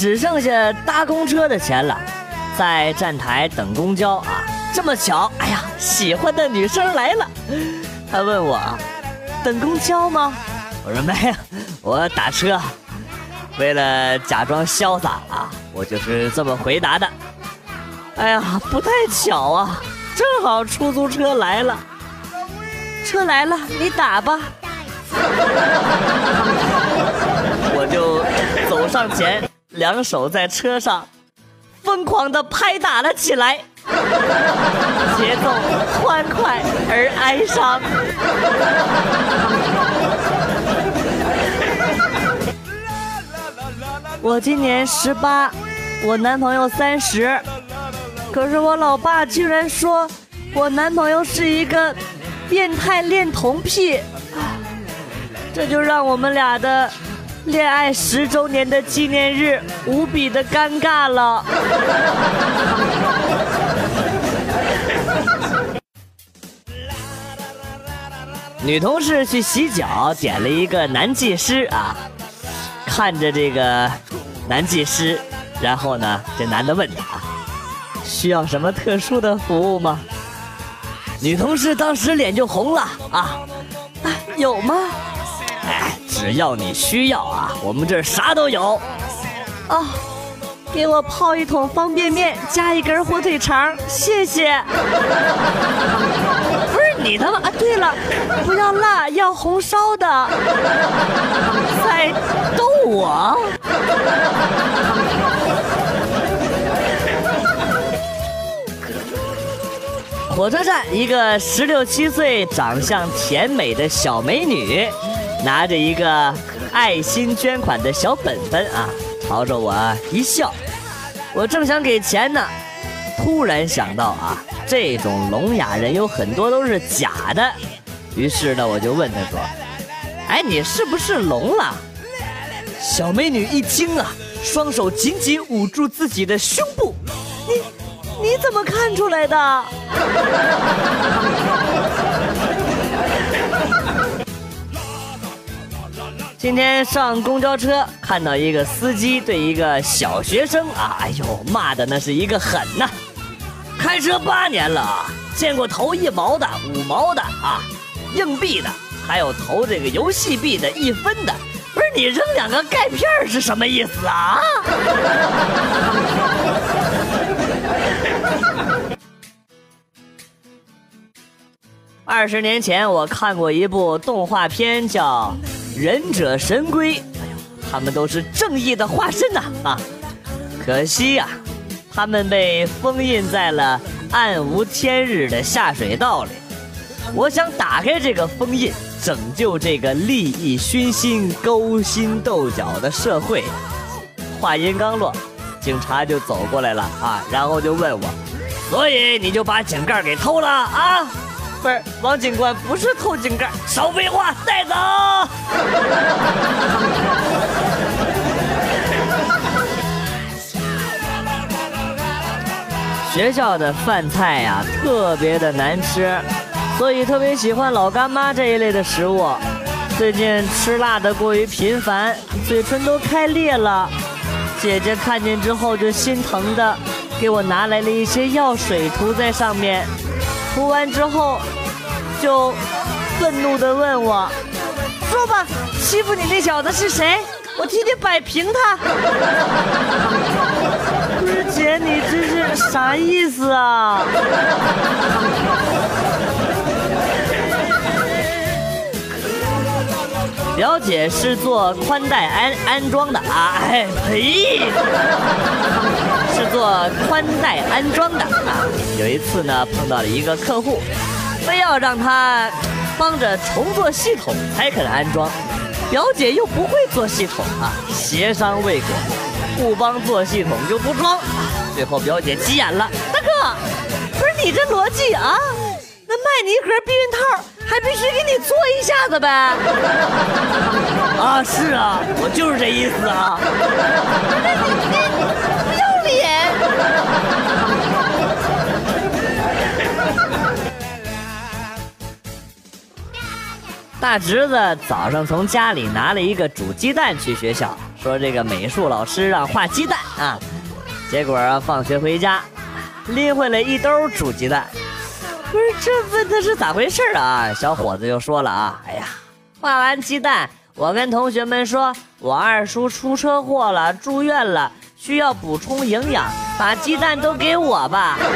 只剩下搭公车的钱了，在站台等公交啊。这么巧，哎呀，喜欢的女生来了，她问我，等公交吗？我说没有，我打车。为了假装潇洒啊，我就是这么回答的。哎呀，不太巧啊，正好出租车来了。车来了，你打吧。我就走上前，两手在车上疯狂的拍打了起来，节奏欢快而哀伤。我今年十八，我男朋友三十，可是我老爸居然说我男朋友是一个变态恋童癖，这就让我们俩的恋爱十周年的纪念日无比的尴尬了。女同事去洗脚，点了一个男技师啊。看着这个男技师，然后呢，这男的问他需要什么特殊的服务吗？女同事当时脸就红了啊，有吗？哎，只要你需要啊，我们这儿啥都有。哦，给我泡一桶方便面，加一根火腿肠，谢谢。不是你他妈啊！对了，不要辣，要红烧的。在逗我？火车站，一个十六七岁、长相甜美的小美女，拿着一个爱心捐款的小本本啊，朝着我一笑。我正想给钱呢，突然想到啊，这种聋哑人有很多都是假的，于是呢，我就问他说：“哎，你是不是聋了？”小美女一惊啊，双手紧紧捂住自己的胸部。你你怎么看出来的？今天上公交车，看到一个司机对一个小学生啊，哎呦，骂的那是一个狠呐！开车八年了啊，见过投一毛的、五毛的啊，硬币的，还有投这个游戏币的一分的。不是你扔两个钙片是什么意思啊？二十年前我看过一部动画片，叫《忍者神龟》，他们都是正义的化身呐啊！可惜呀，他们被封印在了暗无天日的下水道里。我想打开这个封印。拯救这个利益熏心、勾心斗角的社会。话音刚落，警察就走过来了啊，然后就问我：“所以你就把井盖给偷了啊？”不是，王警官不是偷井盖，少废话，带走。学校的饭菜呀，特别的难吃。所以特别喜欢老干妈这一类的食物，最近吃辣的过于频繁，嘴唇都开裂了。姐姐看见之后就心疼的，给我拿来了一些药水涂在上面，涂完之后，就愤怒的问我：“说吧，欺负你那小子是谁？我替你摆平他。”不是姐，你这是啥意思啊？表姐是做宽带安安装的啊，哎呸，是做宽带安装的啊。有一次呢，碰到了一个客户，非要让他帮着重做系统才肯安装，表姐又不会做系统啊，协商未果，不帮做系统就不装。最后表姐急眼了，大哥，不是你这逻辑啊？那卖你一盒避孕套。还必须给你做一下子呗！啊，是啊，我就是这意思啊！大侄子早上从家里拿了一个煮鸡蛋去学校，说这个美术老师让画鸡蛋啊。结果，放学回家，拎回来一兜煮鸡蛋。不是这问他是咋回事啊？小伙子就说了啊，哎呀，画完鸡蛋，我跟同学们说，我二叔出车祸了，住院了，需要补充营养，把鸡蛋都给我吧。然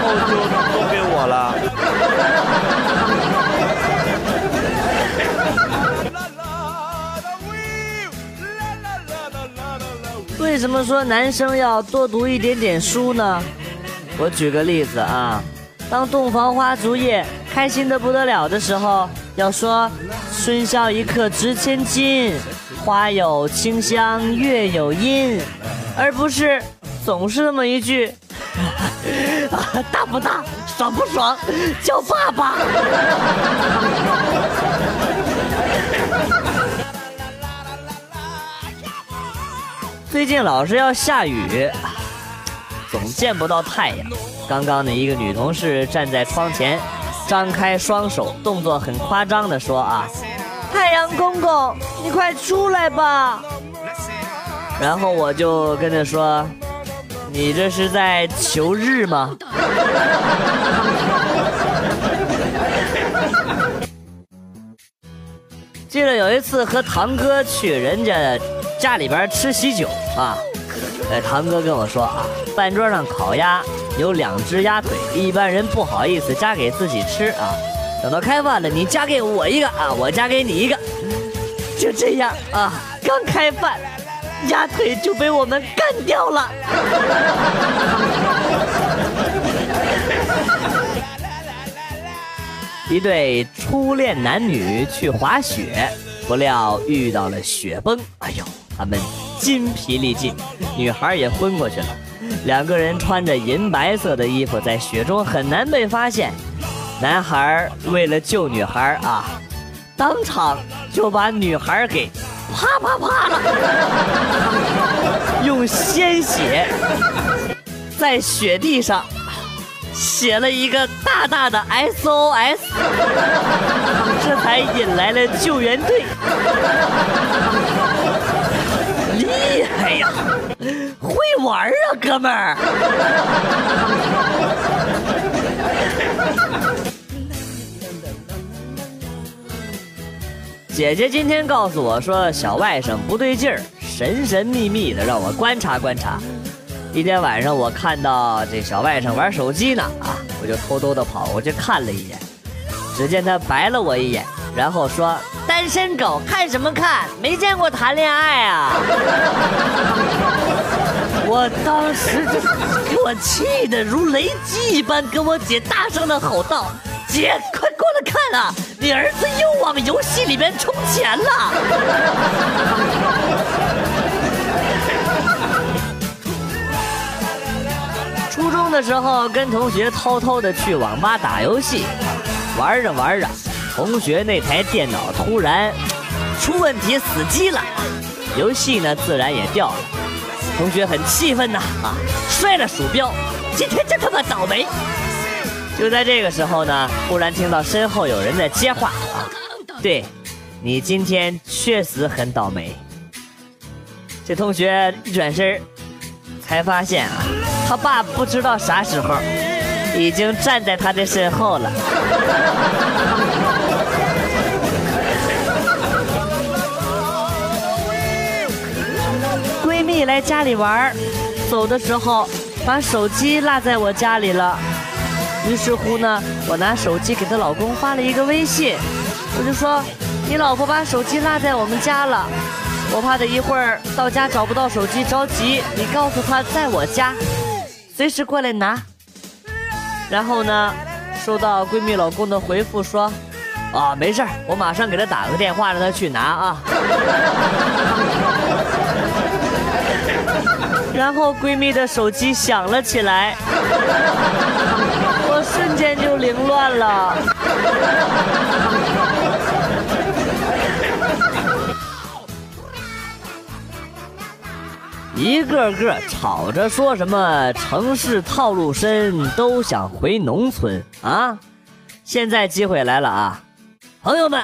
后就都给我了。为什么说男生要多读一点点书呢？我举个例子啊，当洞房花烛夜开心的不得了的时候，要说“春宵一刻值千金，花有清香月有阴”，而不是总是那么一句“大不大，爽不爽，叫爸爸”。最近老是要下雨，总见不到太阳。刚刚的一个女同事站在窗前，张开双手，动作很夸张的说：“啊，太阳公公，你快出来吧。”然后我就跟他说：“你这是在求日吗？” 记得有一次和堂哥去人家。家里边吃喜酒啊，哎，堂哥跟我说啊，饭桌上烤鸭有两只鸭腿，一般人不好意思夹给自己吃啊。等到开饭了，你夹给我一个啊，我夹给你一个，就这样啊。刚开饭，鸭腿就被我们干掉了。一对初恋男女去滑雪，不料遇到了雪崩，哎呦！他们筋疲力尽，女孩也昏过去了。两个人穿着银白色的衣服，在雪中很难被发现。男孩为了救女孩啊，当场就把女孩给啪啪啪的，用鲜血在雪地上写了一个大大的 SOS，这才引来了救援队。厉害呀，会玩啊，哥们儿！姐姐今天告诉我说，小外甥不对劲儿，神神秘秘的让我观察观察。一天晚上，我看到这小外甥玩手机呢，啊，我就偷偷的跑过去看了一眼，只见他白了我一眼。然后说：“单身狗看什么看？没见过谈恋爱啊！”我当时就给我气得如雷击一般，跟我姐大声的吼道：“姐，快过来看啊！你儿子又往游戏里面充钱了！”初中的时候，跟同学偷偷的去网吧打游戏，玩着玩着。同学那台电脑突然出问题，死机了，游戏呢自然也掉了。同学很气愤呐，啊，摔了鼠标，今天真他妈倒霉！就在这个时候呢，忽然听到身后有人在接话，啊，对，你今天确实很倒霉。这同学一转身，才发现啊，他爸不知道啥时候已经站在他的身后了。闺蜜来家里玩，走的时候把手机落在我家里了。于是乎呢，我拿手机给她老公发了一个微信，我就说：“你老婆把手机落在我们家了，我怕她一会儿到家找不到手机着急，你告诉她在我家，随时过来拿。”然后呢，收到闺蜜老公的回复说：“啊，没事我马上给她打个电话让她去拿啊。”然后闺蜜的手机响了起来，凌乱了。一个个吵着说什么城市套路深，都想回农村啊！现在机会来了啊，朋友们，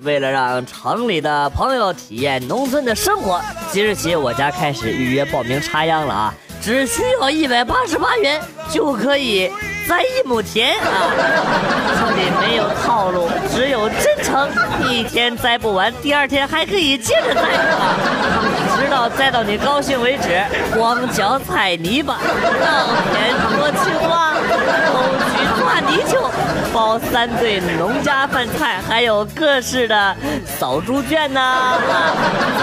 为了让城里的朋友体验农村的生活，即日起我家开始预约报名插秧了啊！只需要一百八十八元就可以栽一亩田啊！这里没有套路，只有真诚。一天栽不完，第二天还可以接着栽啊，直到栽到你高兴为止。光脚踩泥巴，稻田捉青蛙，沟渠抓泥鳅，包三顿农家饭菜，还有各式的扫猪圈呐啊，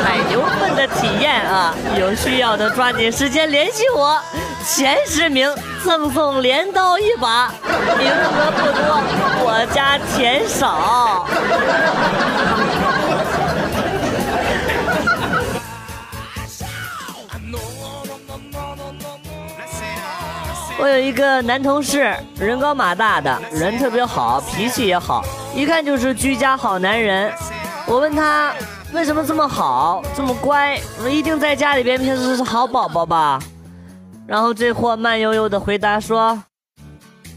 踩牛粪的体验啊！有需要的抓紧时间联系我，前十名赠送镰刀一把，名额不多，我家钱少。我有一个男同事，人高马大的，人特别好，脾气也好，一看就是居家好男人。我问他为什么这么好，这么乖，一定在家里边平时是好宝宝吧？然后这货慢悠悠的回答说：“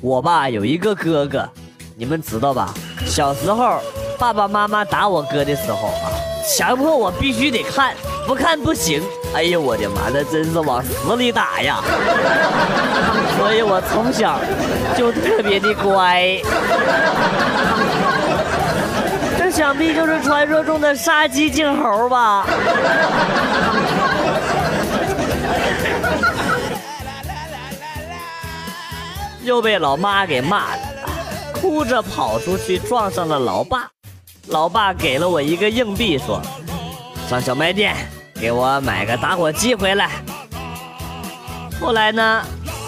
我吧有一个哥哥，你们知道吧？小时候爸爸妈妈打我哥的时候啊，强迫我必须得看，不看不行。哎呦我的妈，那真是往死里打呀！所以我从小就特别的乖。这想必就是传说中的杀鸡儆猴吧？又被老妈给骂了，哭着跑出去撞上了老爸。老爸给了我一个硬币，说：“上小卖店给我买个打火机回来。”后来呢，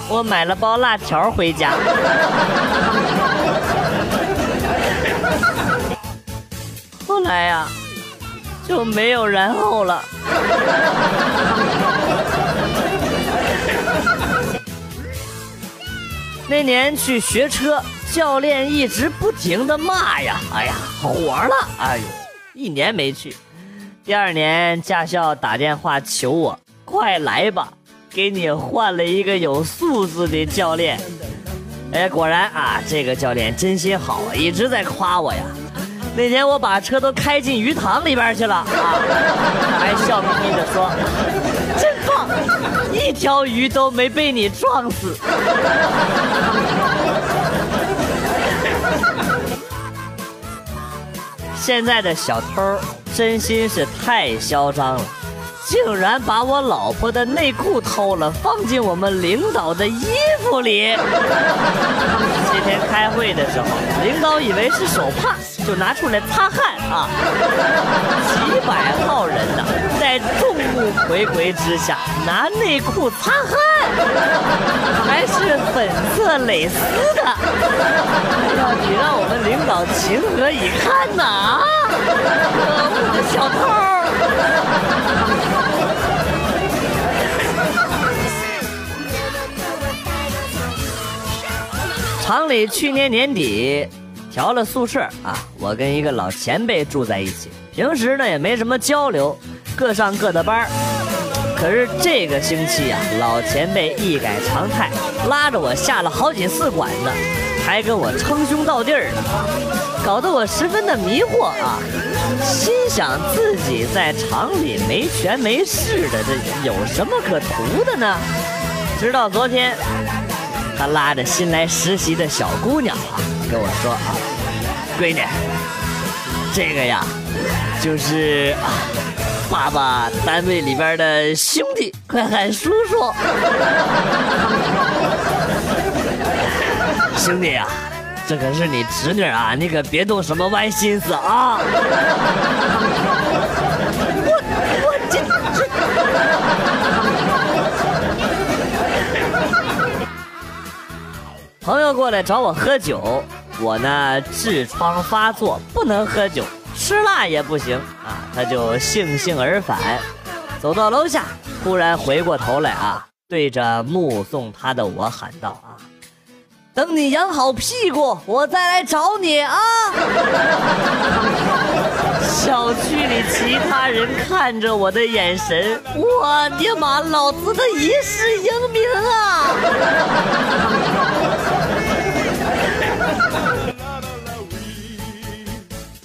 我买了包辣条回家。后来呀，就没有然后了。那年去学车，教练一直不停的骂呀，哎呀，火了，哎呦，一年没去。第二年驾校打电话求我，快来吧，给你换了一个有素质的教练。哎，果然啊，这个教练真心好，一直在夸我呀。那天我把车都开进鱼塘里边去了啊，他还笑眯眯的说：“，条鱼都没被你撞死。”现在的小偷真心是太嚣张了，竟然把我老婆的内裤偷了，放进我们领导的衣服里。今天开会的时候，领导以为是手帕，就拿出来擦汗啊。几百号人呢，在众目睽睽之下拿内裤擦汗，还是粉色蕾丝的。哎呀，你让我们领导情何以堪呐！可恶的小偷！厂里去年年底调了宿舍啊，我跟一个老前辈住在一起，平时呢也没什么交流，各上各的班可是这个星期啊，老前辈一改常态，拉着我下了好几次馆子，还跟我称兄道弟的，搞得我十分的迷惑啊，心想自己在厂里没权没势的，这有什么可图的呢？直到昨天。他拉着新来实习的小姑娘啊，跟我说啊：“闺女，这个呀，就是啊，爸爸单位里边的兄弟，快喊叔叔。兄弟呀，这可是你侄女啊，你可别动什么歪心思啊。” 朋友过来找我喝酒，我呢痔疮发作，不能喝酒，吃辣也不行啊，他就悻悻而返。走到楼下，突然回过头来啊，对着目送他的我喊道：“啊，等你养好屁股，我再来找你啊！” 小区里其他人看着我的眼神，我的妈，老子的一世英名啊！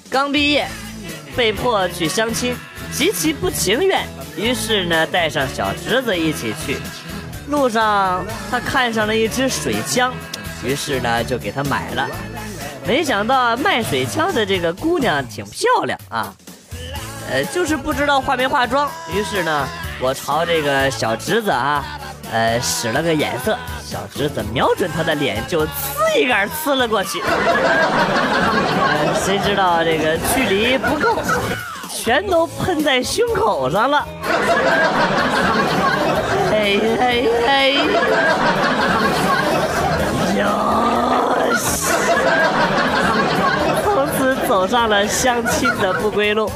刚毕业，被迫去相亲，极其不情愿，于是呢带上小侄子一起去。路上他看上了一支水枪，于是呢就给他买了。没想到卖水枪的这个姑娘挺漂亮啊，呃，就是不知道化没化妆。于是呢，我朝这个小侄子啊，呃，使了个眼色，小侄子瞄准他的脸就一杆呲了过去。谁知道这个距离不够，全都喷在胸口上了。嘿嘿嘿，哟西！从此走上了相亲的不归路。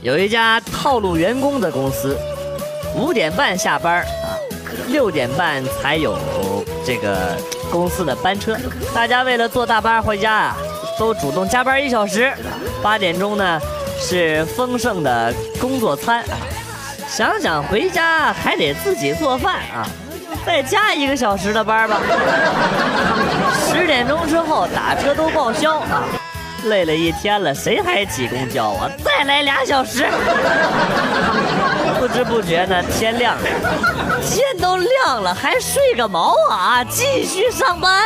有一家套路员工的公司，五点半下班啊，六点半才有这个公司的班车。大家为了坐大巴回家啊，都主动加班一小时。八点钟呢是丰盛的工作餐啊，想想回家还得自己做饭啊，再加一个小时的班吧。十点钟之后打车都报销啊。累了一天了，谁还挤公交啊？再来俩小时。不知不觉呢，天亮了，天都亮了，还睡个毛啊！继续上班。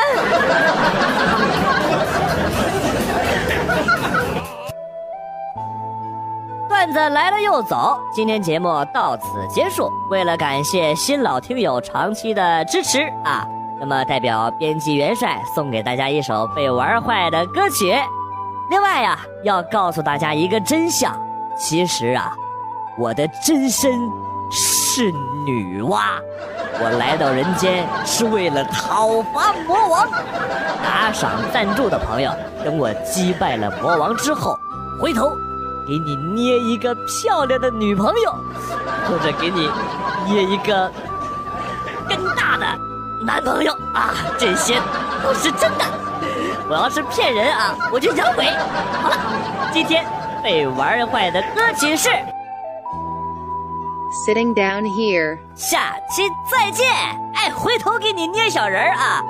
段子来了又走，今天节目到此结束。为了感谢新老听友长期的支持啊，那么代表编辑元帅送给大家一首被玩坏的歌曲。另外呀，要告诉大家一个真相，其实啊，我的真身是女娲，我来到人间是为了讨伐魔王。打赏赞助的朋友，等我击败了魔王之后，回头给你捏一个漂亮的女朋友，或者给你捏一个更大的男朋友啊，这些都是真的。我要是骗人啊，我就养鬼。好了，今天被玩坏的歌曲是 Sitting down here. 下期再见。哎，回头给你捏小人儿啊。